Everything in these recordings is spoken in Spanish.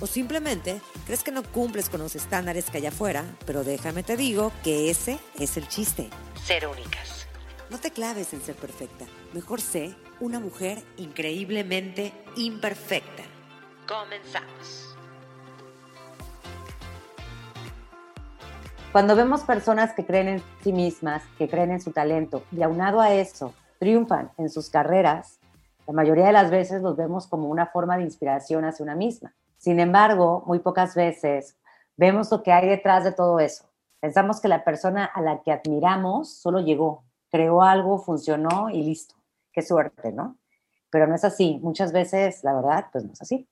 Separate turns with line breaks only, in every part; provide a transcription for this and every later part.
O simplemente crees que no cumples con los estándares que hay afuera, pero déjame te digo que ese es el chiste. Ser únicas. No te claves en ser perfecta. Mejor sé una mujer increíblemente imperfecta. Comenzamos. Cuando vemos personas que creen en sí mismas, que creen en su talento y aunado a eso triunfan en sus carreras, la mayoría de las veces los vemos como una forma de inspiración hacia una misma. Sin embargo, muy pocas veces vemos lo que hay detrás de todo eso. Pensamos que la persona a la que admiramos solo llegó, creó algo, funcionó y listo. Qué suerte, ¿no? Pero no es así. Muchas veces, la verdad, pues no es así.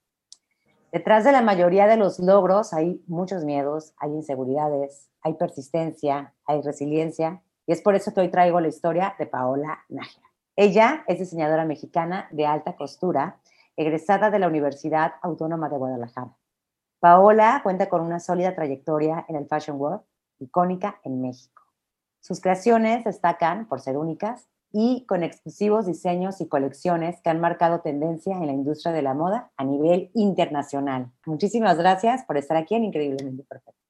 Detrás de la mayoría de los logros hay muchos miedos, hay inseguridades, hay persistencia, hay resiliencia. Y es por eso que hoy traigo la historia de Paola Nájera. Ella es diseñadora mexicana de alta costura egresada de la Universidad Autónoma de Guadalajara. Paola cuenta con una sólida trayectoria en el Fashion World, icónica en México. Sus creaciones destacan por ser únicas y con exclusivos diseños y colecciones que han marcado tendencia en la industria de la moda a nivel internacional. Muchísimas gracias por estar aquí en Increíblemente Perfecto.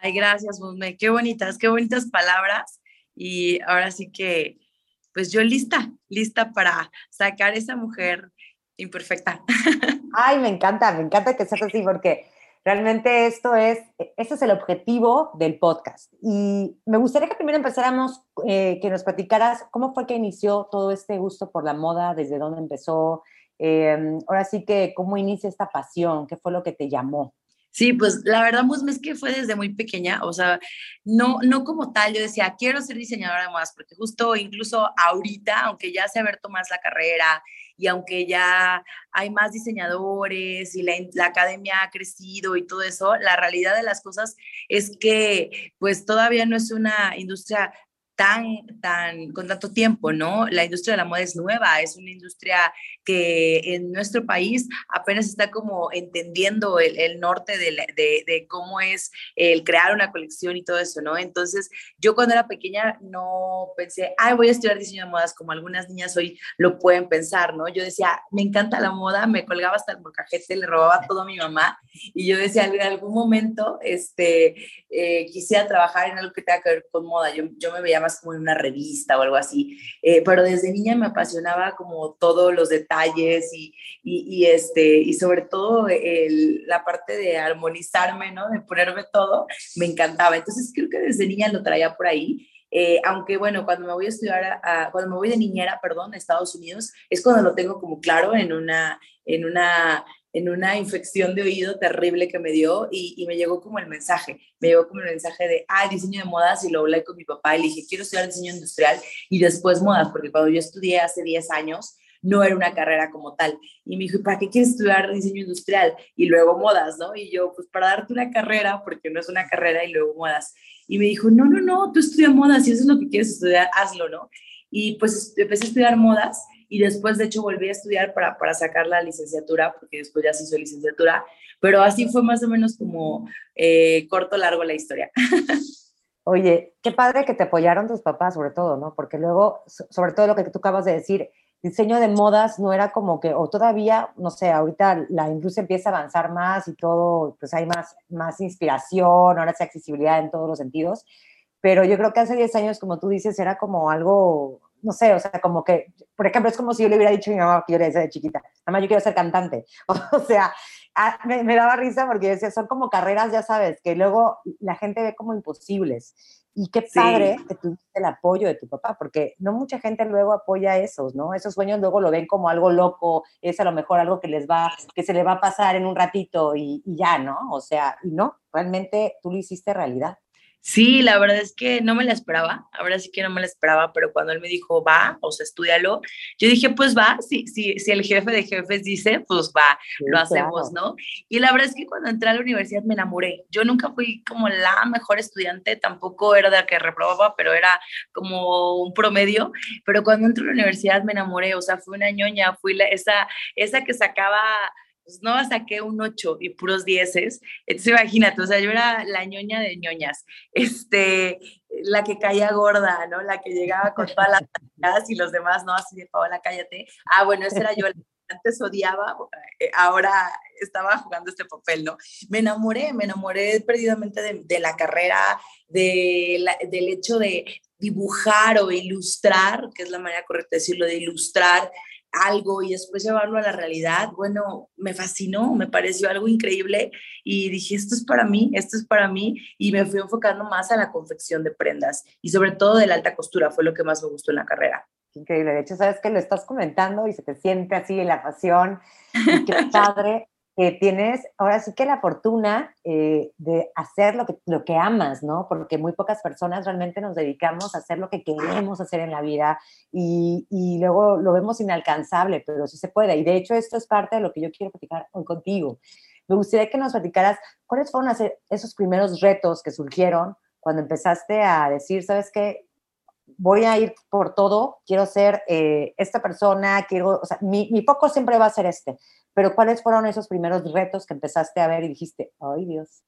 Ay, gracias, Musme. Qué bonitas, qué bonitas palabras. Y ahora sí que, pues yo lista, lista para sacar esa mujer imperfecta.
Ay, me encanta, me encanta que seas así porque realmente esto es, es el objetivo del podcast. Y me gustaría que primero empezáramos, eh, que nos platicaras cómo fue que inició todo este gusto por la moda, desde dónde empezó, eh, ahora sí que cómo inicia esta pasión, qué fue lo que te llamó.
Sí, pues la verdad, es que fue desde muy pequeña, o sea, no, no como tal, yo decía, quiero ser diseñadora de modas, porque justo incluso ahorita, aunque ya se ha abierto más la carrera y aunque ya hay más diseñadores y la, la, academia ha crecido y todo eso, la realidad de las cosas es que pues todavía no es una industria tan, tan, con tanto tiempo, ¿no? La industria de la moda es nueva, es una industria que en nuestro país apenas está como entendiendo el, el norte de, de, de, cómo es el crear una colección y todo eso, ¿no? Entonces, yo cuando era pequeña no pensé, ay, voy a estudiar diseño de modas como algunas niñas hoy lo pueden pensar, ¿no? Yo decía, me encanta la moda, me colgaba hasta el molcajete, le robaba todo a mi mamá y yo decía, en algún momento, este, eh, quisiera trabajar en algo que tenga que ver con moda. Yo, yo me veía más como en una revista o algo así, eh, pero desde niña me apasionaba como todos los detalles y, y, este, y sobre todo el, la parte de armonizarme, ¿no? De ponerme todo, me encantaba. Entonces creo que desde niña lo traía por ahí. Eh, aunque bueno, cuando me voy a estudiar, a, cuando me voy de niñera, perdón, a Estados Unidos, es cuando lo tengo como claro en una, en una en una infección de oído terrible que me dio y, me llegó como el mensaje, me llegó como el mensaje de, ah, diseño de modas y lo hablé con mi papá y le dije, quiero estudiar diseño industrial y después modas, porque cuando yo estudié hace 10 años, no era una carrera como tal. Y me dijo, ¿para qué quieres estudiar diseño industrial? Y luego modas, ¿no? Y yo, pues para darte una carrera, porque no es una carrera y luego modas. Y me dijo, no, no, no, tú estudias modas, si eso es lo que quieres estudiar, hazlo, ¿no? Y pues empecé a estudiar modas y después de hecho volví a estudiar para, para sacar la licenciatura, porque después ya se hizo licenciatura, pero así fue más o menos como eh, corto, largo la historia.
Oye, qué padre que te apoyaron tus papás, sobre todo, ¿no? Porque luego, sobre todo lo que tú acabas de decir, diseño de modas no era como que, o todavía, no sé, ahorita la industria empieza a avanzar más y todo, pues hay más, más inspiración, ahora sí accesibilidad en todos los sentidos, pero yo creo que hace 10 años, como tú dices, era como algo no sé, o sea, como que, por ejemplo, es como si yo le hubiera dicho a mi mamá que yo era de chiquita, mamá, yo quiero ser cantante. O sea, ah, me, daba risa porque decía, son como carreras, ya sabes, que luego la gente ve como imposibles. Y qué padre que tuviste el apoyo de tu papá, porque no mucha gente luego apoya esos, ¿no? Esos sueños luego lo ven como algo loco, es a lo mejor algo que les va, que se le va a pasar en un ratito y, y ya, ¿no? O sea, y no, realmente tú lo hiciste realidad.
Sí, la verdad es que no me la esperaba, ahora sí que no me la esperaba, pero cuando él me dijo, va, o sea, estudialo, yo dije, pues va, si, si, si el jefe de jefes dice, pues va, lo hacemos, ¿no? Y la verdad es que cuando entré a la universidad me enamoré. Yo nunca fui como la mejor estudiante, tampoco era de la que reprobaba, pero era como un promedio, pero cuando entré a la universidad me enamoré, o sea, fui una ñoña, fui la, esa, esa que sacaba pues no saqué un 8 y puros 10. Entonces imagínate, o sea, yo era la ñoña de ñoñas, este, la que caía gorda, ¿no? La que llegaba con todas las y los demás, ¿no? Así de Paola, cállate. Ah, bueno, esa era yo, antes odiaba, eh, ahora estaba jugando este papel, ¿no? Me enamoré, me enamoré perdidamente de, la carrera, de del hecho de dibujar o ilustrar, que es la manera correcta de decirlo, de ilustrar algo y después llevarlo a la realidad, bueno, me fascinó, me pareció algo increíble y dije, esto es para mí, esto es para mí y me fui enfocando más a la confección de prendas y sobre todo de la alta costura, fue lo que más me gustó en la carrera.
Increíble, de hecho, sabes que lo estás comentando y se te siente así la pasión, y qué padre que tienes ahora sí que la fortuna eh, de hacer lo que, lo que amas, ¿no? Porque muy pocas personas realmente nos dedicamos a hacer lo que queremos hacer en la vida y, y, luego lo vemos inalcanzable, pero sí se puede. Y de hecho esto es parte de lo que yo quiero platicar hoy contigo. Me gustaría que nos platicaras cuáles fueron esos primeros retos que surgieron cuando empezaste a decir, ¿sabes qué? Voy a ir por todo, quiero ser eh, esta persona, quiero, o sea, mi, mi foco siempre va a ser este pero ¿cuáles fueron esos primeros retos que empezaste a ver y dijiste, ay Dios?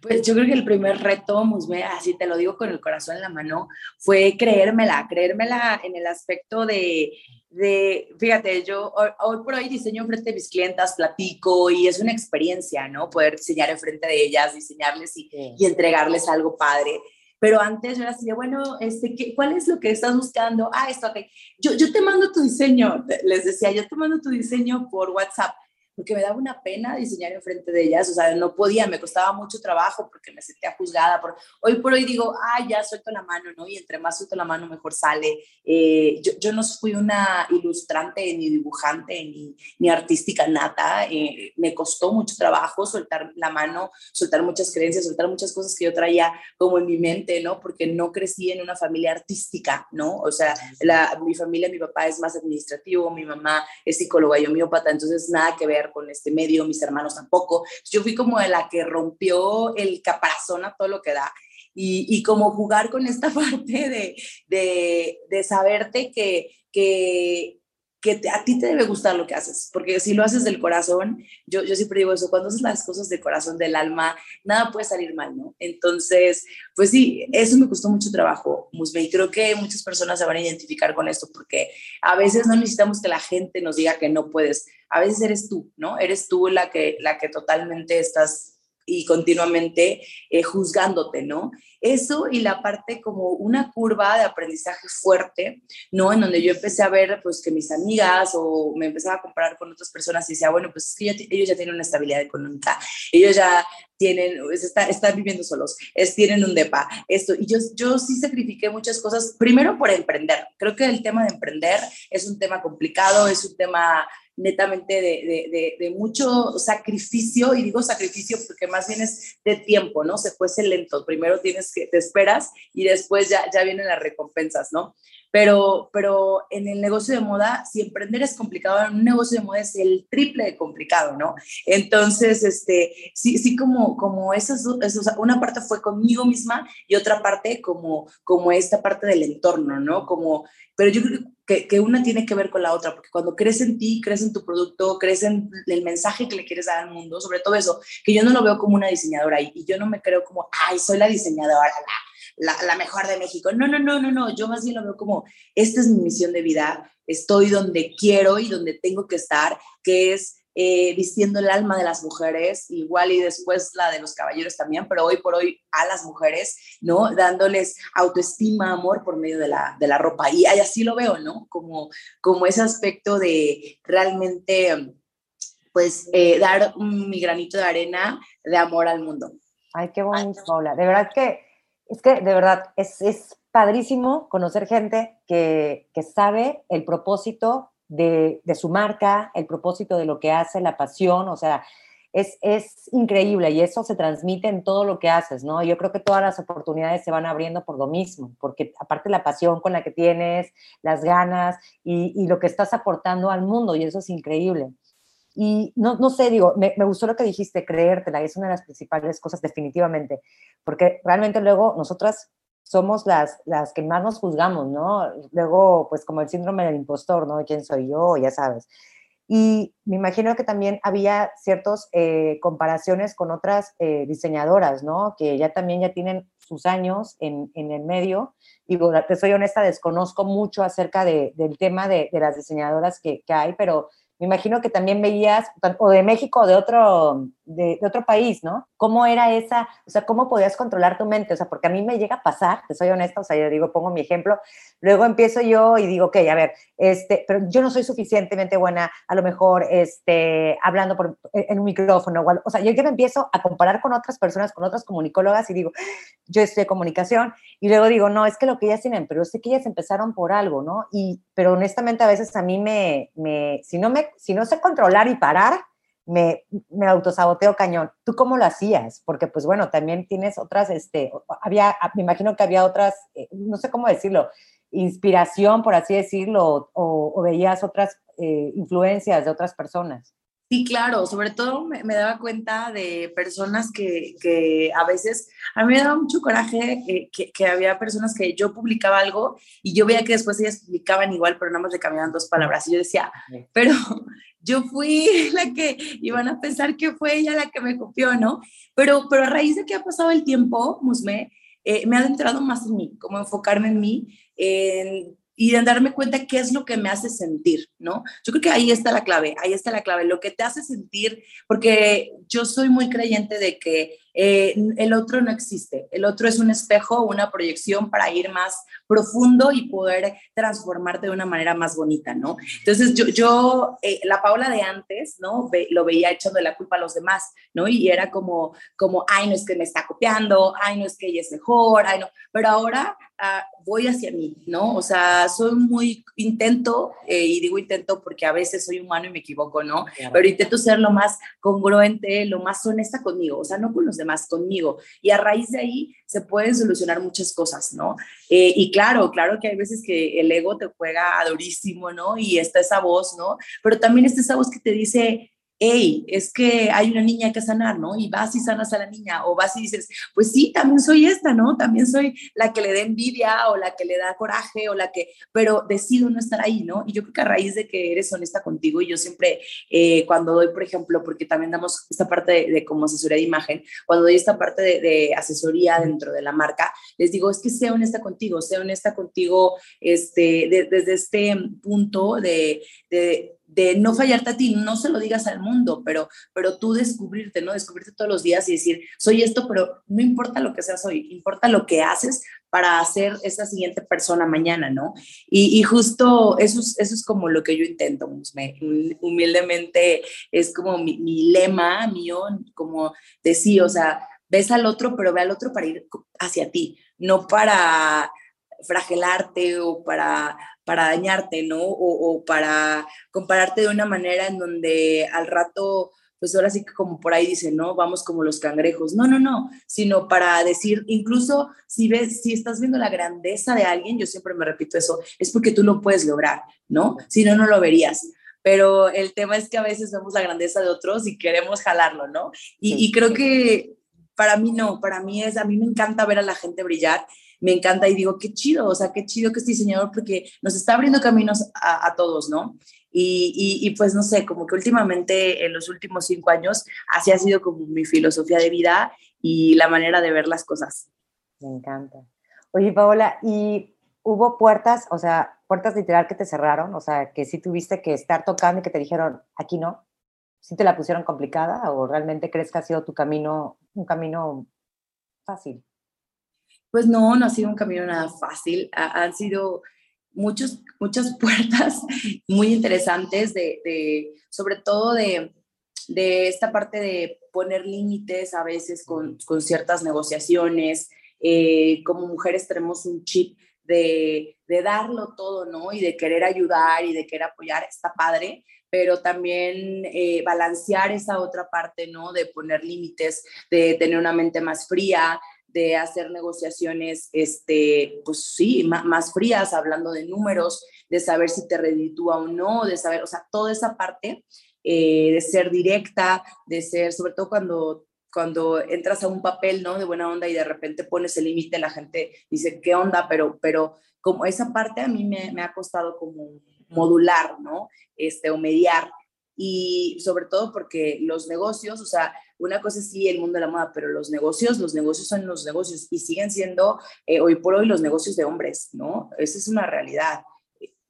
Pues yo creo que el primer reto, Musme, así te lo digo con el corazón en la mano, fue creérmela, creérmela en el aspecto de, de fíjate, yo hoy, por hoy diseño frente a mis clientas, platico y es una experiencia, ¿no? Poder diseñar enfrente de ellas, diseñarles y, y entregarles algo padre pero antes era así de, bueno, este, ¿qué, ¿cuál es lo que estás buscando? Ah, esto, ok. Yo, yo te mando tu diseño, les decía, yo te mando tu diseño por WhatsApp porque me daba una pena diseñar enfrente de ellas, o sea, no podía, me costaba mucho trabajo porque me sentía juzgada. Por, hoy por hoy digo, ah, ya suelto la mano, ¿no? Y entre más suelto la mano, mejor sale. Eh, yo, yo, no fui una ilustrante, ni dibujante, ni, ni artística nata. Eh, me costó mucho trabajo soltar la mano, soltar muchas creencias, soltar muchas cosas que yo traía como en mi mente, ¿no? Porque no crecí en una familia artística, ¿no? O sea, la, mi familia, mi papá es más administrativo, mi mamá es psicóloga y homeópata, entonces nada que ver con este medio, mis hermanos tampoco. Yo fui como de la que rompió el caparazón a todo lo que da. Y, y como jugar con esta parte de, de, de saberte que, que, que a ti te debe gustar lo que haces, porque si lo haces del corazón, yo, yo siempre digo eso, cuando haces las cosas del corazón, del alma, nada puede salir mal, ¿no? Entonces, pues sí, eso me costó mucho trabajo, Musme, y creo que muchas personas se van a identificar con esto, porque a veces no necesitamos que la gente nos diga que no puedes, a veces eres tú, ¿no? Eres tú la que, la que totalmente estás y continuamente eh, juzgándote, ¿no? Eso y la parte como una curva de aprendizaje fuerte, ¿no? En donde yo empecé a ver, pues, que mis amigas o me empezaba a comparar con otras personas y decía, bueno, pues es que ellos ya tienen una estabilidad económica, ellos ya tienen, está, están viviendo solos, es, tienen un DEPA, esto. Y yo, yo sí sacrifiqué muchas cosas, primero por emprender. Creo que el tema de emprender es un tema complicado, es un tema netamente de, de, mucho sacrificio, y digo sacrificio porque más bien es de tiempo, ¿no? Se fuese lento. Primero tienes que, te esperas y después ya, ya vienen las recompensas, ¿no? Pero, pero en el negocio de moda, si emprender es complicado, en un negocio de moda es el triple de complicado, ¿no? Entonces, este, sí, sí como, como esas, esas, una parte fue conmigo misma y otra parte como, como esta parte del entorno, ¿no? Como, pero yo creo que, que una tiene que ver con la otra, porque cuando crees en ti, crees en tu producto, crees en el mensaje que le quieres dar al mundo, sobre todo eso, que yo no lo veo como una diseñadora y, y yo no me creo como, ay, soy la diseñadora, la, la, mejor de México. No, no, no, no, no. Yo más bien lo veo como, esta es mi misión de vida, estoy donde quiero y donde tengo que estar, que es eh, vistiendo el alma de las mujeres, igual y después la de los caballeros también, pero hoy por hoy a las mujeres, ¿no? Dándoles autoestima, amor por medio de la, de la ropa. Y así lo veo, ¿no? Como, como ese aspecto de realmente, pues, eh, dar mi granito de arena de amor al mundo.
Ay, qué bonito, Paula. De verdad que es que de verdad es, es padrísimo conocer gente que, que sabe el propósito de, de, su marca, el propósito de lo que hace, la pasión, o sea, es, es increíble y eso se transmite en todo lo que haces, ¿no? Yo creo que todas las oportunidades se van abriendo por lo mismo, porque aparte la pasión con la que tienes, las ganas y, y lo que estás aportando al mundo, y eso es increíble. Y no, no sé, digo, me, me, gustó lo que dijiste, creértela, es una de las principales cosas definitivamente, porque realmente luego nosotras somos las, las que más nos juzgamos, ¿no? Luego, pues como el síndrome del impostor, ¿no? ¿Quién soy yo? Ya sabes. Y me imagino que también había ciertas eh, comparaciones con otras eh, diseñadoras, ¿no? Que ya también ya tienen sus años en, en el medio. Digo, te soy honesta, desconozco mucho acerca de, del tema de, de las diseñadoras que, que hay, pero me imagino que también veías, o de México o de otro, de, de, otro país, ¿no? ¿Cómo era esa, o sea, cómo podías controlar tu mente? O sea, porque a mí me llega a pasar, te soy honesta, o sea, yo digo, pongo mi ejemplo, luego empiezo yo y digo, ok, a ver, este, pero yo no soy suficientemente buena, a lo mejor, este, hablando por, en un micrófono, o, o sea, yo ya me empiezo a comparar con otras personas, con otras comunicólogas y digo, yo de comunicación, y luego digo, no, es que lo que ellas tienen, pero sé que ellas empezaron por algo, ¿no? Y, pero honestamente a veces a mí me, me si no me si no sé controlar y parar, me, me autosaboteo cañón. ¿Tú cómo lo hacías? Porque, pues bueno, también tienes otras, este, había, me imagino que había otras, eh, no sé cómo decirlo, inspiración, por así decirlo, o, o veías otras eh, influencias de otras personas.
Sí, claro, sobre todo me, me daba cuenta de personas que, que, a veces, a mí me daba mucho coraje eh, que, que, había personas que yo publicaba algo y yo veía que después ellas publicaban igual, pero nada más le cambiaban dos palabras. Y yo decía, pero yo fui la que iban a pensar que fue ella la que me copió, ¿no? Pero, pero a raíz de que ha pasado el tiempo, Musme, eh, me ha adentrado más en mí, como enfocarme en mí, en y de darme cuenta qué es lo que me hace sentir, ¿no? Yo creo que ahí está la clave, ahí está la clave, lo que te hace sentir, porque yo soy muy creyente de que eh, el otro no existe, el otro es un espejo, una proyección para ir más profundo y poder transformarte de una manera más bonita, ¿no? Entonces yo, yo eh, la Paula de antes, ¿no? Ve, lo veía echando la culpa a los demás, ¿no? Y era como, como, ay, no es que me está copiando, ay, no es que ella es mejor, ay, no, pero ahora uh, voy hacia mí, ¿no? O sea, soy muy, intento, eh, y digo intento porque a veces soy humano y me equivoco, ¿no? Claro. Pero intento ser lo más congruente, lo más honesta conmigo, o sea, no con los demás, conmigo. Y a raíz de ahí se pueden solucionar muchas cosas, ¿no? Eh, y claro, claro que hay veces que el ego te juega durísimo, ¿no? Y está esa voz, ¿no? Pero también está esa voz que te dice, hey, es que hay una niña que sanar, ¿no? Y vas y sanas a la niña, o vas y dices, pues sí, también soy esta, ¿no? También soy la que le da envidia o la que le da coraje o la que, pero decido no estar ahí, ¿no? Y yo creo que a raíz de que eres honesta contigo, y yo siempre, eh, cuando doy, por ejemplo, porque también damos esta parte de, como asesoría de imagen, cuando doy esta parte de, asesoría dentro de la marca, les digo, es que sea honesta contigo, sea honesta contigo este, de, desde este punto de, de no fallarte a ti, no se lo digas al mundo, pero, pero tú descubrirte, ¿no? Descubrirte todos los días y decir, soy esto, pero no importa lo que seas hoy, importa lo que haces para ser esa siguiente persona mañana, ¿no? Y, y justo eso es, eso es como lo que yo intento, me, humildemente es como mi, lema mío, como decir, o sea, ves al otro, pero ve al otro para ir hacia ti, no para fragelarte o para para dañarte, ¿no? O, o, para compararte de una manera en donde al rato, pues ahora sí que como por ahí dicen, ¿no? Vamos como los cangrejos. No, no, no, sino para decir, incluso si ves, si estás viendo la grandeza de alguien, yo siempre me repito eso, es porque tú lo puedes lograr, ¿no? Si no, no lo verías pero el tema es que a veces vemos la grandeza de otros y queremos jalarlo, ¿no? Y, y, creo que para mí no, para mí es, a mí me encanta ver a la gente brillar me encanta y digo, qué chido, o sea, qué chido que este diseñador porque nos está abriendo caminos a, todos, ¿no? Y, y, y, pues no sé, como que últimamente en los últimos cinco años así ha sido como mi filosofía de vida y la manera de ver las cosas.
Me encanta. Oye, Paola, ¿y hubo puertas, o sea, puertas literal que te cerraron? O sea, que sí tuviste que estar tocando y que te dijeron, aquí no. ¿Sí te la pusieron complicada o realmente crees que ha sido tu camino, un camino fácil?
Pues no, no ha sido un camino nada fácil. Ha, han sido muchos, muchas puertas muy interesantes, de sobre todo de, de, esta parte de poner límites a veces con, con ciertas negociaciones. Eh, como mujeres tenemos un chip de, de darlo todo, ¿no? Y de querer ayudar y de querer apoyar, está padre, pero también eh, balancear esa otra parte, ¿no? De poner límites, de tener una mente más fría, de hacer negociaciones, este, pues sí, más, frías, hablando de números, de saber si te reditúa o no, de saber, o sea, toda esa parte eh, de ser directa, de ser, sobre todo cuando cuando entras a un papel, ¿no? De buena onda y de repente pones el límite, la gente dice, ¿qué onda? Pero, pero como esa parte a mí me, me ha costado como modular, ¿no? Este, o mediar. Y sobre todo porque los negocios, o sea, una cosa es sí el mundo de la moda, pero los negocios, los negocios son los negocios y siguen siendo eh, hoy por hoy los negocios de hombres, ¿no? Esa es una realidad.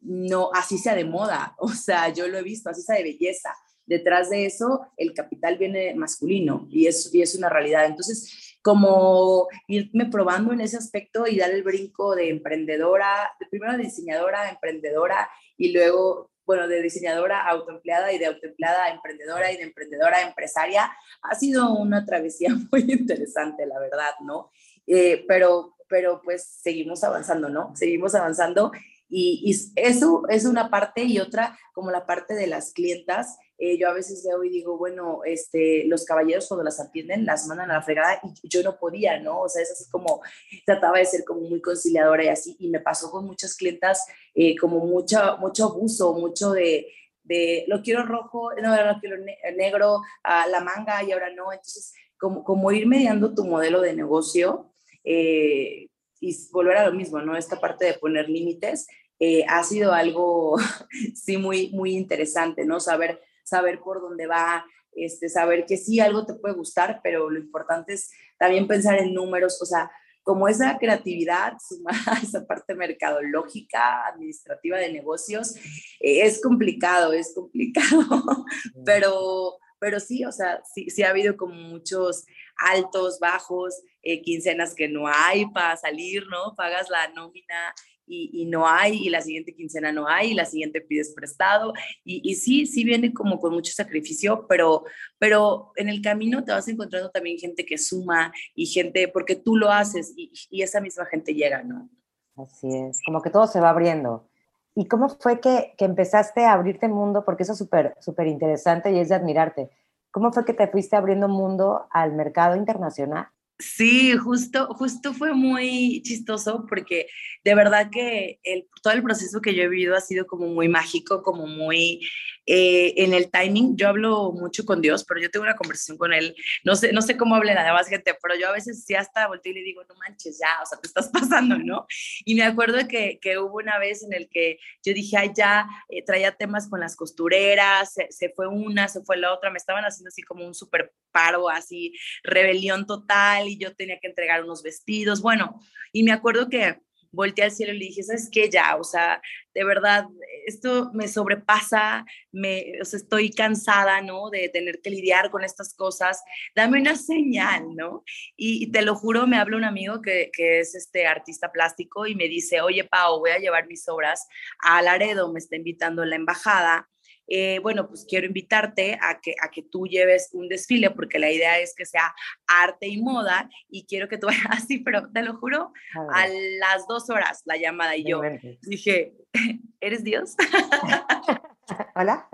No, así sea de moda, o sea, yo lo he visto, así sea de belleza. Detrás de eso, el capital viene masculino y es, y es una realidad. Entonces, como irme probando en ese aspecto y dar el brinco de emprendedora, de primero diseñadora, emprendedora y luego, bueno, de diseñadora autoempleada y de autoempleada a emprendedora y de emprendedora a empresaria, ha sido una travesía muy interesante, la verdad, ¿no? Eh, pero, pero pues seguimos avanzando, ¿no? Seguimos avanzando y, y, eso es una parte y otra como la parte de las clientas. Eh, yo a veces veo y digo, bueno, este, los caballeros cuando las atienden las mandan a la fregada y yo no podía, ¿no? O sea, es así como, trataba de ser como muy conciliadora y así, y me pasó con muchas clientas eh, como mucho, mucho abuso, mucho de, de, lo quiero rojo, no, lo quiero negro, a la manga y ahora no. Entonces, como, como ir mediando tu modelo de negocio. Eh, y volver a lo mismo, ¿no? Esta parte de poner límites, eh, ha sido algo, sí, muy, muy interesante, ¿no? Saber, saber por dónde va, este, saber que sí, algo te puede gustar, pero lo importante es también pensar en números, o sea, como esa creatividad sumada esa parte mercadológica, administrativa de negocios, eh, es complicado, es complicado, pero, pero sí, o sea, sí, sí ha habido como muchos altos, bajos, eh, quincenas que no hay para salir, ¿no? Pagas la nómina y, no hay, y la siguiente quincena no hay, y la siguiente pides prestado, y, y, sí, sí viene como con mucho sacrificio, pero, pero en el camino te vas encontrando también gente que suma y gente, porque tú lo haces y, y esa misma gente llega, ¿no?
Así es, como que todo se va abriendo. ¿Y cómo fue que, que empezaste a abrirte mundo? Porque eso es súper, súper interesante y es de admirarte. ¿Cómo fue que te fuiste abriendo mundo al mercado internacional?
Sí, justo, justo fue muy chistoso porque de verdad que el, todo el proceso que yo he vivido ha sido como muy mágico, como muy eh, en el timing. Yo hablo mucho con Dios, pero yo tengo una conversación con Él. No sé, no sé cómo hable la demás gente, pero yo a veces sí hasta volteo y le digo, no manches, ya, o sea, te estás pasando, ¿no? Y me acuerdo que, que hubo una vez en el que yo dije, ay, ya, eh, traía temas con las costureras, se, se, fue una, se fue la otra, me estaban haciendo así como un súper paro, así, rebelión total, y yo tenía que entregar unos vestidos, bueno, y me acuerdo que volteé al cielo y le dije, ¿sabes qué? Ya, o sea, de verdad, esto me sobrepasa, me, o sea, estoy cansada, ¿no? De tener que lidiar con estas cosas, dame una señal, ¿no? Y, te lo juro, me habla un amigo que, que, es este artista plástico y me dice, oye, Pau, voy a llevar mis obras a Laredo, me está invitando la embajada eh, bueno, pues quiero invitarte a que, a que tú lleves un desfile, porque la idea es que sea arte y moda, y quiero que tú vayas así, pero te lo juro, a las dos horas la llamada y yo dije, ¿eres Dios?
Hola.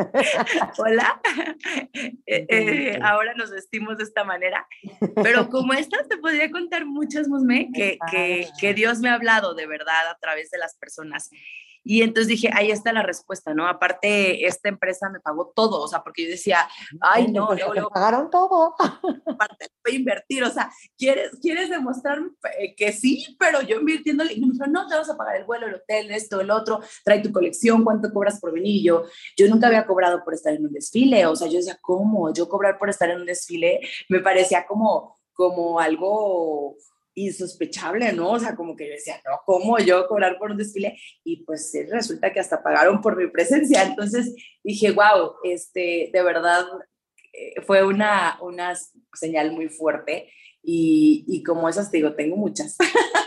Hola. Eh, eh, ahora nos vestimos de esta manera. Pero como estas, te podría contar muchas, Musme, que, que, que Dios me ha hablado de verdad a través de las personas. Y entonces dije, ahí está la respuesta, ¿no? Aparte, esta empresa me pagó todo, o sea, porque yo decía, ay, no,
luego, luego, pagaron todo.
Aparte, voy a invertir, o sea, ¿quieres, quieres demostrarme eh, que sí, pero yo invirtiéndole, y me dijo, no, te vas a pagar el vuelo, el hotel, esto, el otro, trae tu colección, ¿cuánto cobras por venir? Y yo, yo nunca había cobrado por estar en un desfile, o sea, yo decía, ¿cómo? Yo cobrar por estar en un desfile me parecía como, como algo insospechable, ¿no? O sea, como que yo decía, no, ¿cómo yo cobrar por un desfile? Y pues resulta que hasta pagaron por mi presencia. Entonces dije, wow, este, de verdad eh, fue una, una señal muy fuerte. Y, y como esas te digo, tengo muchas.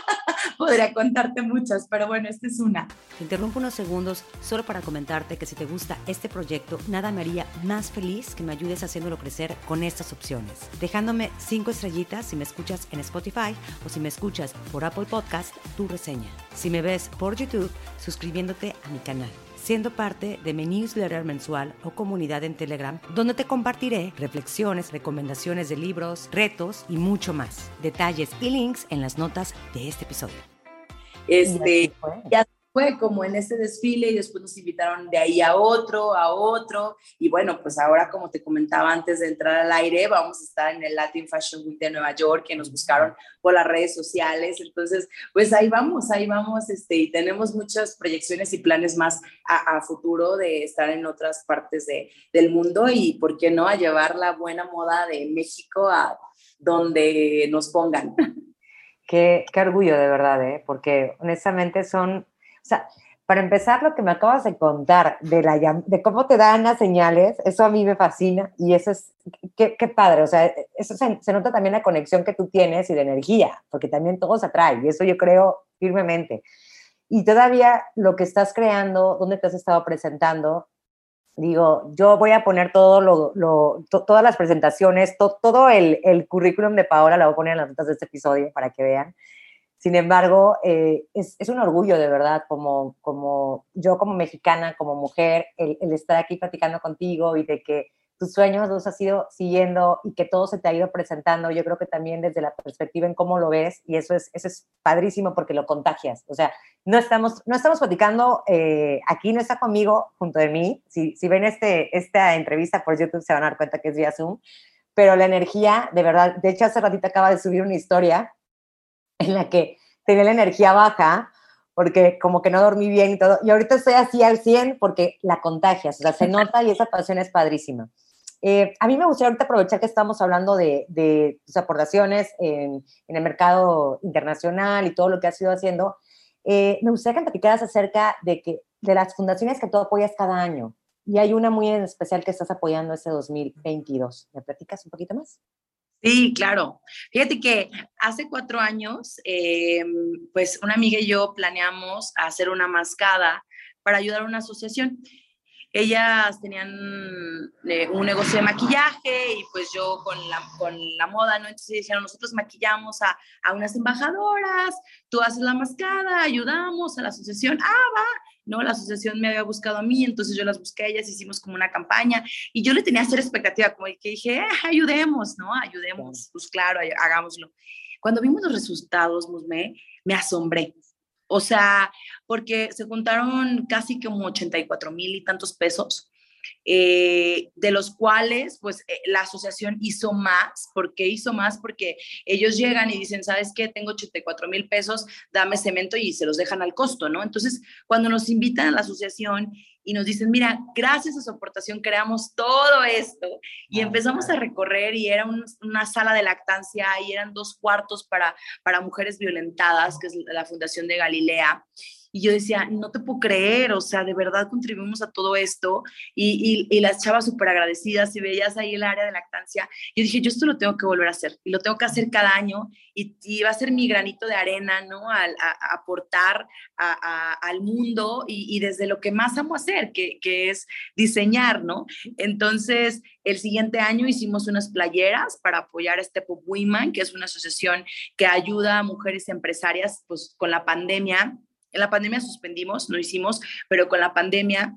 podría contarte muchas, pero bueno, esta es una.
Te interrumpo unos segundos solo para comentarte que si te gusta este proyecto, nada me haría más feliz que me ayudes haciéndolo crecer con estas opciones. Dejándome cinco estrellitas si me escuchas en Spotify o si me escuchas por Apple Podcast, tu reseña. Si me ves por YouTube, suscribiéndote a mi canal siendo parte de mi newsletter mensual o comunidad en Telegram, donde te compartiré reflexiones, recomendaciones de libros, retos y mucho más. Detalles y links en las notas de este episodio.
Este, ya fue como en ese desfile y después nos invitaron de ahí a otro, a otro. Y bueno, pues ahora, como te comentaba antes de entrar al aire, vamos a estar en el Latin Fashion Week de Nueva York, que nos buscaron por las redes sociales. Entonces, pues ahí vamos, ahí vamos. Este, y tenemos muchas proyecciones y planes más a, futuro de estar en otras partes de, del mundo y, ¿por qué no?, a llevar la buena moda de México a donde nos pongan.
Qué, qué orgullo de verdad, ¿eh? porque honestamente son o sea, para empezar, lo que me acabas de contar de, la, de cómo te dan las señales, eso a mí me fascina y eso es, qué, qué padre, o sea, eso se, se, nota también la conexión que tú tienes y de energía, porque también todo se atrae y eso yo creo firmemente. Y todavía lo que estás creando, dónde te has estado presentando, digo, yo voy a poner todo lo, lo todas las presentaciones, todo el, el currículum de Paola, la voy a poner en las notas de este episodio para que vean sin embargo, eh, es, es, un orgullo de verdad, como, como yo como mexicana, como mujer, el, el, estar aquí platicando contigo y de que tus sueños los has ido siguiendo y que todo se te ha ido presentando, yo creo que también desde la perspectiva en cómo lo ves, y eso es, eso es padrísimo porque lo contagias. O sea, no estamos, no estamos platicando eh, aquí, no está conmigo junto de mí. Si, si ven este, esta entrevista por YouTube se van a dar cuenta que es vía Zoom, pero la energía, de verdad, de hecho hace ratito acaba de subir una historia en la que tenía la energía baja porque como que no dormí bien y todo. Y ahorita estoy así al 100 porque la contagias, o sea, se nota y esa pasión es padrísima. Eh, a mí me gustaría ahorita aprovechar que estamos hablando de, de tus aportaciones en, en, el mercado internacional y todo lo que has ido haciendo. Eh, me gustaría que me platicaras acerca de, que, de las fundaciones que tú apoyas cada año. Y hay una muy en especial que estás apoyando este 2022. ¿Me platicas un poquito más?
Sí, claro. Fíjate que hace cuatro años, em, pues una amiga y yo planeamos hacer una mascada para ayudar a una asociación. Ellas tenían eh, un negocio de maquillaje y pues yo con la, con la moda, ¿no? Entonces dijeron, nosotros maquillamos a, a unas embajadoras, tú haces la mascada, ayudamos a la asociación, ah, va, ¿no? La asociación me había buscado a mí, entonces yo las busqué a ellas, hicimos como una campaña y yo le tenía hacer expectativa, como que dije, eh, ayudemos, ¿no? Ayudemos, pues claro, hagámoslo. Cuando vimos los resultados, me, me asombré. O sea, porque se juntaron casi como 84 mil y tantos pesos eh, de los cuales pues eh, la asociación hizo más. ¿Por qué hizo más? Porque ellos llegan y dicen, ¿sabes qué? Tengo 84 mil pesos, dame cemento y se los dejan al costo, ¿no? Entonces, cuando nos invitan a la asociación y nos dicen, mira, gracias a su aportación creamos todo esto y ah, empezamos a recorrer y era una sala de lactancia y eran dos cuartos para, para mujeres violentadas, que es la Fundación de Galilea. Y yo decía, no te puedo creer, o sea, de verdad contribuimos a todo esto. Y, y, las chavas súper agradecidas, y veías ahí el área de lactancia, yo dije, yo esto lo tengo que volver a hacer, y lo tengo que hacer cada año, y, y va a ser mi granito de arena, ¿no? A, a, aportar al mundo y, y, desde lo que más amo hacer, que, que es diseñar, ¿no? Entonces, el siguiente año hicimos unas playeras para apoyar a Step Up Women, que es una asociación que ayuda a mujeres empresarias, pues con la pandemia en la pandemia suspendimos, no hicimos, pero con la pandemia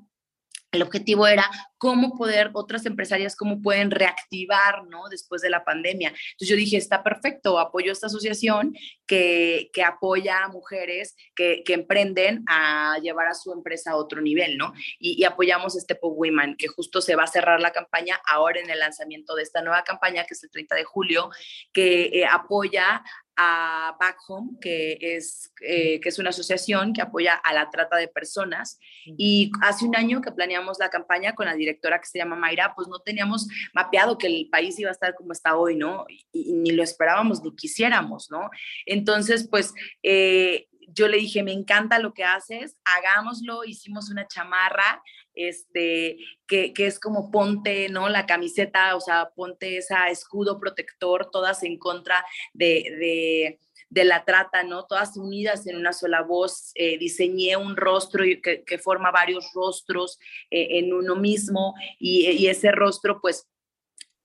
el objetivo era cómo poder, otras empresarias, cómo pueden reactivar, ¿no? Después de la pandemia. Entonces yo dije, está perfecto, apoyo a esta asociación que, que apoya a mujeres que, emprenden a llevar a su empresa a otro nivel, ¿no? Y, y apoyamos este Pop Women, que justo se va a cerrar la campaña ahora en el lanzamiento de esta nueva campaña, que es el 30 de julio, que eh, apoya a Back Home, que es, eh, que es una asociación que apoya a la trata de personas. Y hace un año que planeamos la campaña con la directora que se llama Mayra, pues no teníamos mapeado que el país iba a estar como está hoy, ¿no? Y, ni lo esperábamos ni quisiéramos, ¿no? Entonces, pues... Eh, yo le dije, me encanta lo que haces, hagámoslo, hicimos una chamarra, este, que, que, es como ponte, ¿no? La camiseta, o sea, ponte ese escudo protector, todas en contra de, de de la trata, ¿no? Todas unidas en una sola voz, eh, diseñé un rostro que, que forma varios rostros eh, en uno mismo y, y ese rostro pues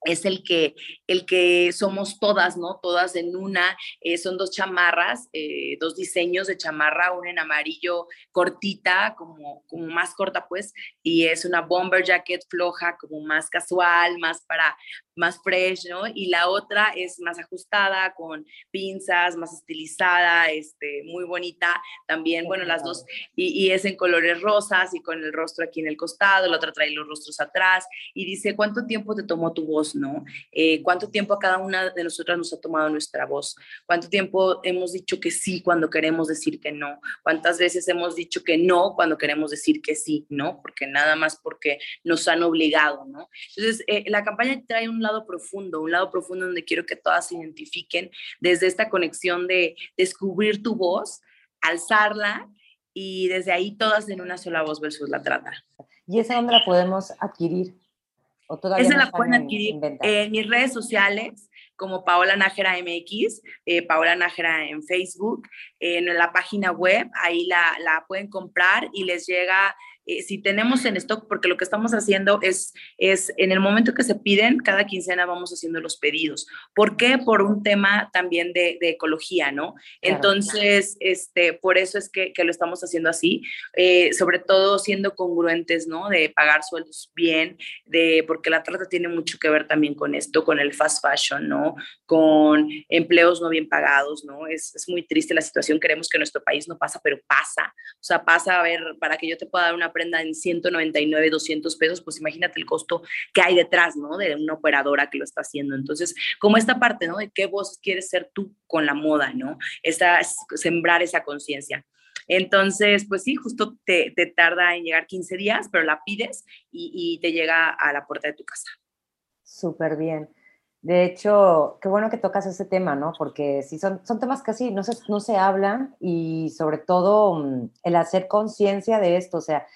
es el que, el que somos todas, ¿no? Todas en una. Eh, son dos chamarras, eh, dos diseños de chamarra, una en amarillo cortita, como, como más corta, pues, y es una bomber jacket floja, como más casual, más para, más fresh, ¿no? Y la otra es más ajustada, con pinzas, más estilizada, este, muy bonita. También, bueno, las dos, y, y, es en colores rosas y con el rostro aquí en el costado, la otra trae los rostros atrás y dice, ¿cuánto tiempo te tomó tu voz, no? Eh, ¿Cuánto tiempo a cada una de nosotras nos ha tomado nuestra voz? ¿Cuánto tiempo hemos dicho que sí cuando queremos decir que no? ¿Cuántas veces hemos dicho que no cuando queremos decir que sí, no? Porque nada más porque nos han obligado, ¿no? Entonces, eh, la campaña trae un lado profundo, un lado profundo donde quiero que todas se identifiquen desde esta conexión de descubrir tu voz, alzarla y desde ahí todas en una sola voz versus la trata.
¿Y esa dónde la podemos adquirir?
¿O todavía esa la pueden adquirir en, mis redes sociales como Paola Nájera MX, eh, Paola Nájera en Facebook, en la página web, ahí la, la pueden comprar y les llega eh, si tenemos en stock, porque lo que estamos haciendo es, es, en el momento que se piden, cada quincena vamos haciendo los pedidos. ¿Por qué? Por un tema también de, ecología, ¿no? Entonces, este, por eso es que, que lo estamos haciendo así, eh, sobre todo siendo congruentes, ¿no? De pagar sueldos bien, de, porque la trata tiene mucho que ver también con esto, con el fast fashion, ¿no? Con empleos no bien pagados, ¿no? Es, es muy triste la situación, queremos que nuestro país no pasa, pero pasa. O sea, pasa, a ver, para que yo te pueda dar una prenda en 199, 200 pesos, pues imagínate el costo que hay detrás, ¿no? De una operadora que lo está haciendo. Entonces, como esta parte, ¿no? De qué voz quieres ser tú con la moda, ¿no? Esa, sembrar esa conciencia. Entonces, pues sí, justo te, te, tarda en llegar 15 días, pero la pides y, y te llega a la puerta de tu casa.
Súper bien. De hecho, qué bueno que tocas ese tema, ¿no? Porque sí, son, son temas que así no se, no se hablan y sobre todo mm, el hacer conciencia de esto, o sea,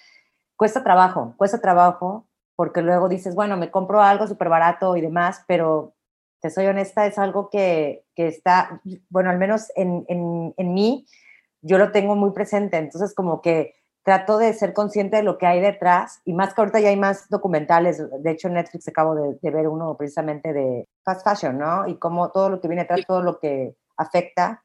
cuesta trabajo, cuesta trabajo, porque luego dices, bueno, me compro algo súper barato y demás, pero te soy honesta, es algo que, que está, bueno, al menos en, en, en, mí, yo lo tengo muy presente, entonces como que trato de ser consciente de lo que hay detrás, y más que ahorita ya hay más documentales, de hecho en Netflix acabo de, de ver uno precisamente de fast fashion, ¿no? Y cómo todo lo que viene detrás, todo lo que afecta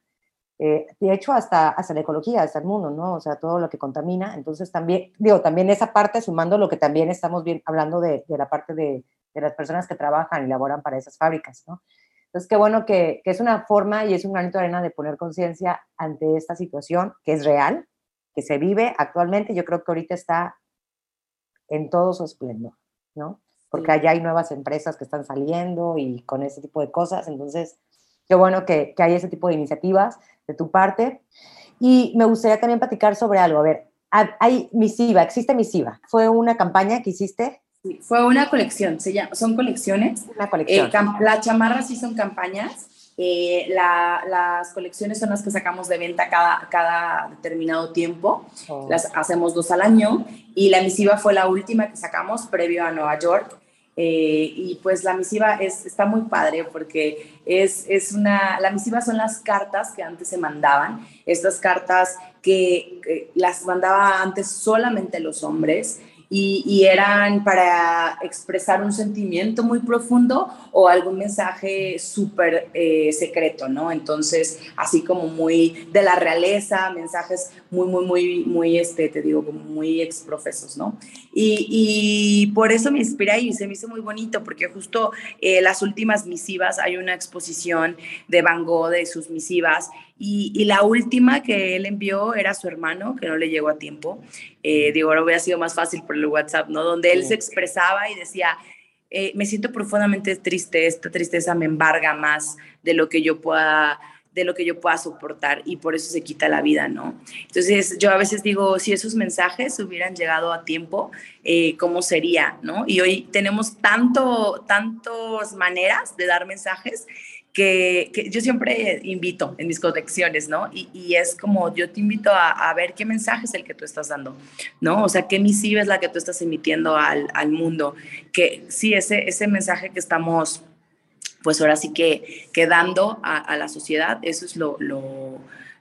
eh, de hecho hasta, hasta la ecología, hasta el mundo, ¿no? O sea, todo lo que contamina. Entonces también, digo, también esa parte, sumando lo que también estamos bien, hablando de, de la parte de, de, las personas que trabajan y laboran para esas fábricas, ¿no? Entonces, qué bueno que, que es una forma y es un granito de arena de poner conciencia ante esta situación que es real, que se vive actualmente. Yo creo que ahorita está en todo su esplendor, ¿no? Porque allá hay nuevas empresas que están saliendo y con ese tipo de cosas. Entonces, qué bueno que, que hay ese tipo de iniciativas de tu parte. Y me gustaría también platicar sobre algo. A ver, hay misiva, existe misiva. ¿Fue una campaña que hiciste?
Sí, fue una colección, se llama, son colecciones.
Una colección.
Eh, las chamarras sí son campañas. Eh, la, las colecciones son las que sacamos de venta cada, cada determinado tiempo. Oh. Las hacemos dos al año. Y la misiva fue la última que sacamos previo a Nueva York. Eh, y pues la misiva es, está muy padre porque es, es, una, la misiva son las cartas que antes se mandaban, estas cartas que, que las mandaba antes solamente los hombres y, eran para expresar un sentimiento muy profundo o algún mensaje súper eh, secreto, ¿no? Entonces, así como muy de la realeza, mensajes muy, muy, muy, muy, este, te digo, como muy exprofesos, ¿no? Y, y por eso me inspiré y se me hizo muy bonito, porque justo eh, las últimas misivas, hay una exposición de Van Gogh de sus misivas y, la última que él envió era a su hermano, que no le llegó a tiempo. Eh, digo, ahora hubiera sido más fácil por el WhatsApp, ¿no? Donde él se expresaba y decía, eh, me siento profundamente triste, esta tristeza me embarga más de lo que yo pueda de lo que yo pueda soportar y por eso se quita la vida, ¿no? Entonces yo a veces digo, si esos mensajes hubieran llegado a tiempo, eh, ¿cómo sería, no? Y hoy tenemos tanto, tantas maneras de dar mensajes que, yo siempre invito en mis colecciones, ¿no? Y, es como yo te invito a, ver qué mensaje es el que tú estás dando, ¿no? O sea, qué misiva es la que tú estás emitiendo al, al mundo, que sí, ese, ese mensaje que estamos pues ahora sí que, quedando a, la sociedad, eso es lo,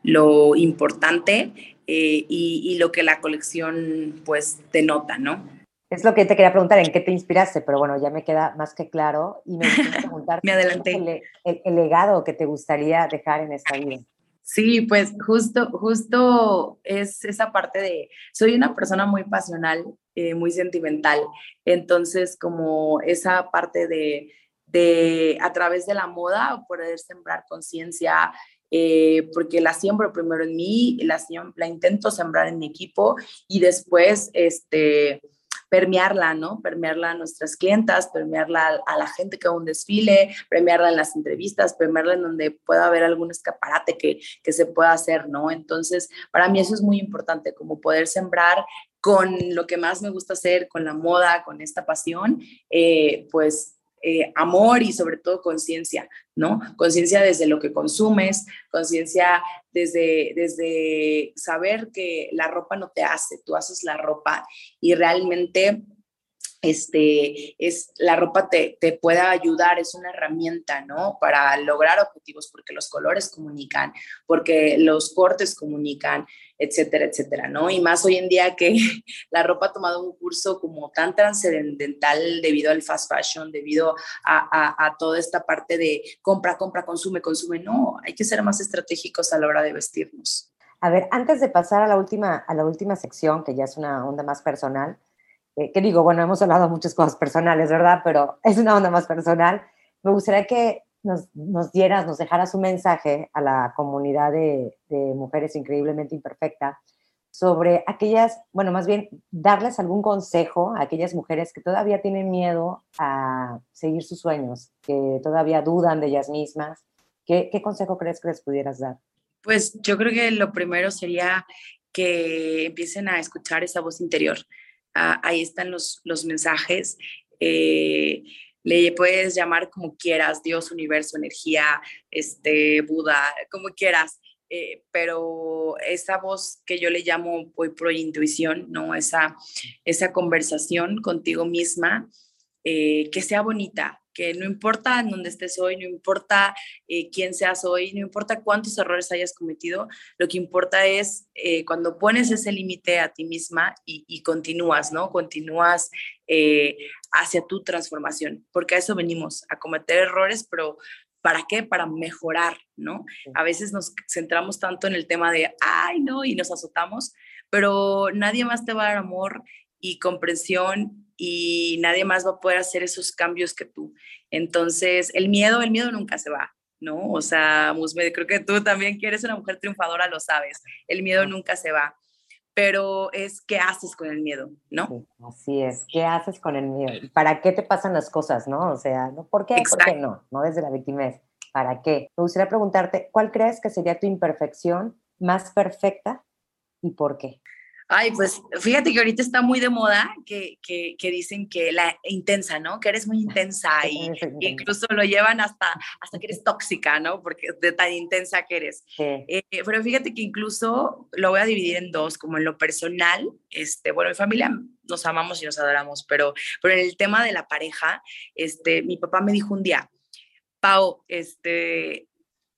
lo, importante eh, y, y, lo que la colección pues denota, ¿no?
Es lo que te quería preguntar, ¿en qué te inspiraste? Pero bueno, ya me queda más que claro y me gustaría preguntar
me adelanté.
El, el, legado que te gustaría dejar en esta vida.
Sí, pues justo, justo es esa parte de, soy una persona muy pasional, eh, muy sentimental, entonces como esa parte de, de a través de la moda poder sembrar conciencia, eh, porque la siembro primero en mí, la, la intento sembrar en mi equipo y después, este, permearla, ¿no? Permearla a nuestras clientas, permearla a, la gente que va un desfile, premiarla en las entrevistas, premiarla en donde pueda haber algún escaparate que, que se pueda hacer, ¿no? Entonces, para mí eso es muy importante, como poder sembrar con lo que más me gusta hacer, con la moda, con esta pasión, eh, pues eh, amor y sobre todo conciencia, ¿no? Conciencia desde lo que consumes, conciencia desde, desde saber que la ropa no te hace, tú haces la ropa y realmente este, es, la ropa te, te puede ayudar, es una herramienta, ¿no? Para lograr objetivos, porque los colores comunican, porque los cortes comunican, etcétera, etcétera, ¿no? Y más hoy en día que la ropa ha tomado un curso como tan trascendental debido al fast fashion, debido a, a, toda esta parte de compra, compra, consume, consume. No, hay que ser más estratégicos a la hora de vestirnos.
A ver, antes de pasar a la última, a la última sección, que ya es una onda más personal, eh, que digo, bueno, hemos hablado muchas cosas personales, ¿verdad? Pero es una onda más personal. Me gustaría que nos, nos dieras, nos dejaras un mensaje a la comunidad de, de mujeres increíblemente imperfectas sobre aquellas, bueno, más bien darles algún consejo a aquellas mujeres que todavía tienen miedo a seguir sus sueños, que todavía dudan de ellas mismas. ¿Qué, qué consejo crees que les pudieras dar?
Pues yo creo que lo primero sería que empiecen a escuchar esa voz interior, Ah, ahí están los, los mensajes. Eh, le puedes llamar como quieras, Dios, universo, energía, este, Buda, como quieras. Eh, pero esa voz que yo le llamo hoy por intuición, ¿no? Esa, esa conversación contigo misma, eh, que sea bonita, que no importa en dónde estés hoy, no importa eh, quién seas hoy, no importa cuántos errores hayas cometido, lo que importa es eh, cuando pones ese límite a ti misma y, continúas, ¿no? Continúas eh, hacia tu transformación, porque a eso venimos, a cometer errores, pero ¿Para qué? Para mejorar, ¿no? A veces nos centramos tanto en el tema de, ay, no, y nos azotamos, pero nadie más te va a dar amor y comprensión y nadie más va a poder hacer esos cambios que tú. Entonces, el miedo, el miedo nunca se va, ¿no? O sea, Musme, creo que tú también quieres una mujer triunfadora, lo sabes. El miedo nunca se va. Pero es qué haces con el miedo, ¿no?
así es, ¿qué haces con el miedo? ¿Para qué te pasan las cosas, no? O sea, ¿no? ¿por qué? ¿Por qué no? No desde la victimez. ¿Para qué? Me gustaría preguntarte, ¿cuál crees que sería tu imperfección más perfecta y por qué?
Ay, pues fíjate que ahorita está muy de moda que, que, que dicen que la intensa, ¿no? Que eres muy intensa y incluso lo llevan hasta, hasta que eres tóxica, ¿no? Porque de tan intensa que eres. Eh, pero fíjate que incluso lo voy a dividir en dos, como en lo personal, este, bueno, mi familia nos amamos y nos adoramos, pero, pero en el tema de la pareja, este, mi papá me dijo un día, Pau, este,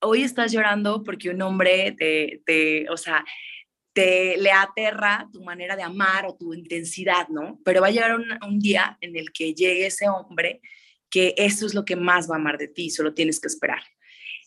hoy estás llorando porque un hombre te, te o sea, te le aterra tu manera de amar o tu intensidad, ¿no? Pero va a llegar un, día en el que llegue ese hombre que eso es lo que más va a amar de ti, solo tienes que esperar.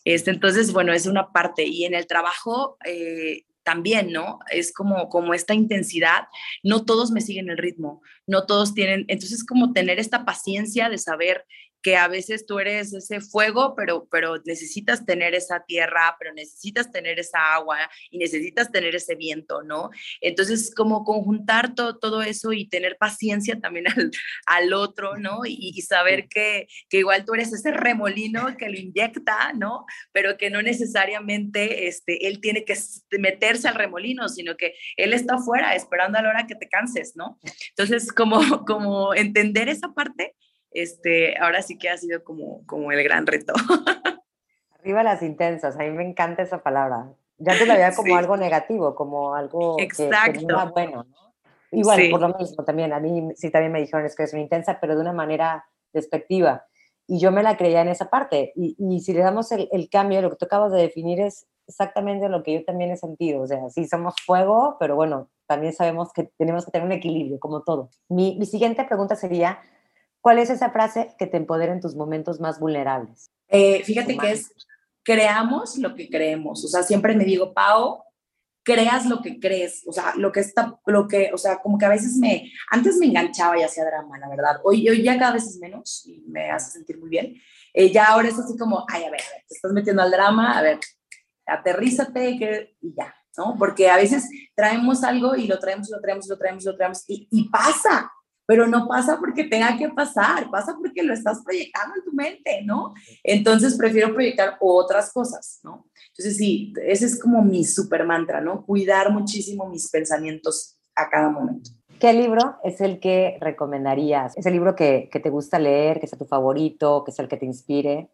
Este, entonces, bueno, es una parte. Y en el trabajo eh, también, ¿no? Es como, como esta intensidad. No todos me siguen el ritmo, no todos tienen. Entonces, como tener esta paciencia de saber que a veces tú eres ese fuego, pero, pero necesitas tener esa tierra, pero necesitas tener esa agua y necesitas tener ese viento, ¿no? Entonces, como conjuntar todo eso y tener paciencia también al, al otro, ¿no? Y, saber que, que, igual tú eres ese remolino que lo inyecta, ¿no? Pero que no necesariamente este, él tiene que meterse al remolino, sino que él está afuera esperando a la hora que te canses, ¿no? Entonces, como, como entender esa parte este, ahora sí que ha sido como, como el gran reto.
Arriba las intensas, a mí me encanta esa palabra. Ya te la veía como algo negativo, como algo
Exacto.
que, no bueno, ¿no? Igual, por lo mismo también, a mí sí también me dijeron es que es una intensa, pero de una manera despectiva. y yo me la creía en esa parte. Y, y si le damos el, el, cambio, lo que tú acabas de definir es exactamente lo que yo también he sentido. O sea, sí somos fuego, pero bueno, también sabemos que tenemos que tener un equilibrio, como todo. Mi, mi siguiente pregunta sería, ¿cuál es esa frase que te empodera en tus momentos más vulnerables?
Eh, fíjate que es, creamos lo que creemos. O sea, siempre me digo, Pau, creas lo que crees, o sea, lo que está, lo que, o sea, como que a veces me, antes me enganchaba y hacía drama, la verdad, hoy, hoy ya cada vez es menos y me hace sentir muy bien, eh, ya ahora es así como, ay, a ver, a ver, te estás metiendo al drama, a ver, aterrízate que, y ya, ¿no? Porque a veces traemos algo y lo traemos, lo traemos, lo traemos, lo traemos y, y pasa, pero no pasa porque tenga que pasar, pasa porque lo estás proyectando en tu mente, ¿no? Entonces prefiero proyectar otras cosas, ¿no? Entonces sí, ese es como mi super mantra, ¿no? Cuidar muchísimo mis pensamientos a cada momento.
¿Qué libro es el que recomendarías? ¿Es el libro que, que te gusta leer, que sea tu favorito, que sea el que te inspire,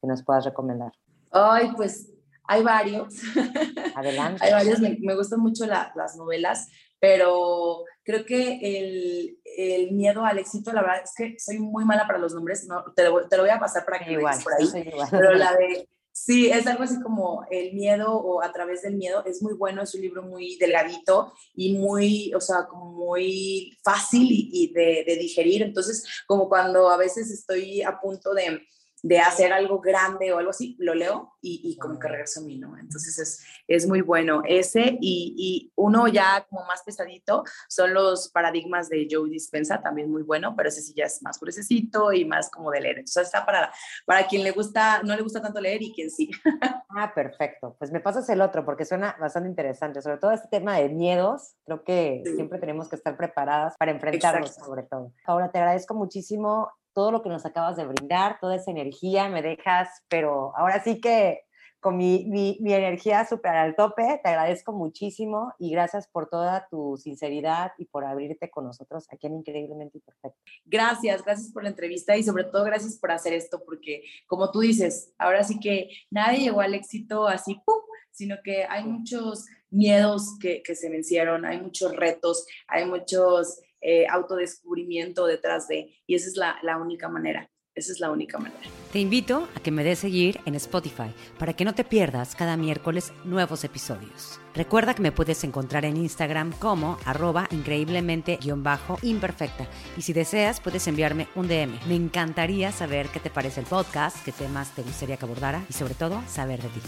que nos puedas recomendar?
Ay, pues hay varios.
Adelante.
hay varios, me, me gustan mucho la, las novelas, pero creo que el, el, miedo al éxito, la verdad es que soy muy mala para los nombres, no, te, lo, te lo voy a pasar para que
igual,
por ahí,
igual.
pero la de, sí, es algo así como el miedo o a través del miedo, es muy bueno, es un libro muy delgadito y muy, o sea, como muy fácil y, y de, de digerir, entonces como cuando a veces estoy a punto de de hacer algo grande o algo así, lo leo y, y como que regreso a mí, ¿no? Entonces es, es muy bueno ese y, y, uno ya como más pesadito son los paradigmas de Joe Dispensa, también muy bueno, pero ese sí ya es más gruesecito y más como de leer. Entonces está para, para quien le gusta, no le gusta tanto leer y quien sí.
Ah, perfecto. Pues me pasas el otro porque suena bastante interesante, sobre todo este tema de miedos, creo que sí. siempre tenemos que estar preparadas para enfrentarlos Exacto. sobre todo. Ahora te agradezco muchísimo todo lo que nos acabas de brindar, toda esa energía, me dejas, pero ahora sí que con mi, mi, mi energía súper al tope, te agradezco muchísimo y gracias por toda tu sinceridad y por abrirte con nosotros aquí en Increíblemente Imperfecto.
Gracias, gracias por la entrevista y sobre todo gracias por hacer esto, porque como tú dices, ahora sí que nadie llegó al éxito así, ¡pum! sino que hay muchos miedos que, que se vencieron, hay muchos retos, hay muchos eh, autodescubrimiento detrás de, y esa es la, la única manera. Esa es la única manera.
Te invito a que me des seguir en Spotify para que no te pierdas cada miércoles nuevos episodios. Recuerda que me puedes encontrar en Instagram como arroba increíblemente-imperfecta y si deseas puedes enviarme un DM. Me encantaría saber qué te parece el podcast, qué temas te gustaría que abordara y sobre todo saber de ti.